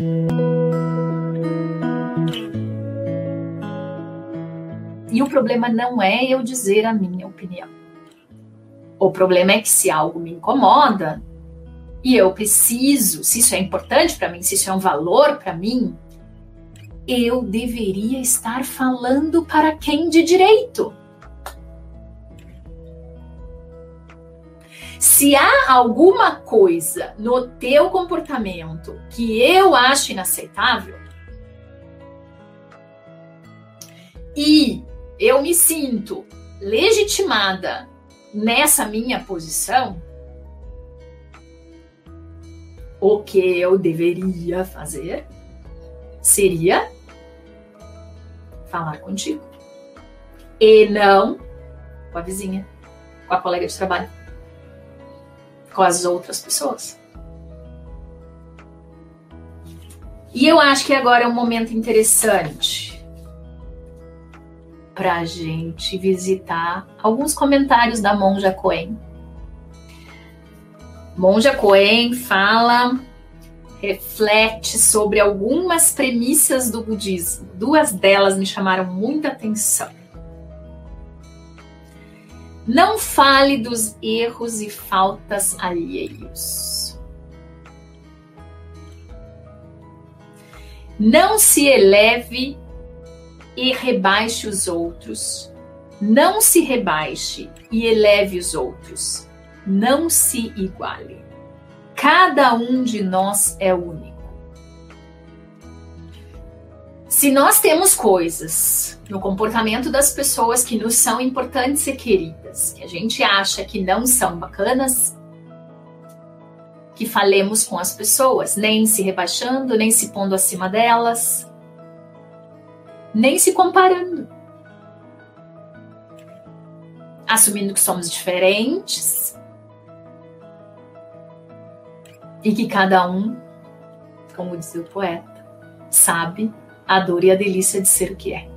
E o problema não é eu dizer a minha opinião. O problema é que se algo me incomoda e eu preciso, se isso é importante para mim, se isso é um valor para mim, eu deveria estar falando para quem de direito. Se há alguma coisa no teu comportamento que eu acho inaceitável e eu me sinto legitimada nessa minha posição, o que eu deveria fazer seria falar contigo. E não com a vizinha, com a colega de trabalho, com as outras pessoas. E eu acho que agora é um momento interessante para a gente visitar alguns comentários da Monja Coen. Monja Coen fala reflete sobre algumas premissas do budismo. Duas delas me chamaram muita atenção. Não fale dos erros e faltas alheios. Não se eleve e rebaixe os outros. Não se rebaixe e eleve os outros. Não se iguale. Cada um de nós é único. Se nós temos coisas no comportamento das pessoas que nos são importantes e queridas, que a gente acha que não são bacanas, que falemos com as pessoas, nem se rebaixando, nem se pondo acima delas, nem se comparando. Assumindo que somos diferentes, e que cada um, como diz o poeta, sabe a dor e a delícia de ser o que é.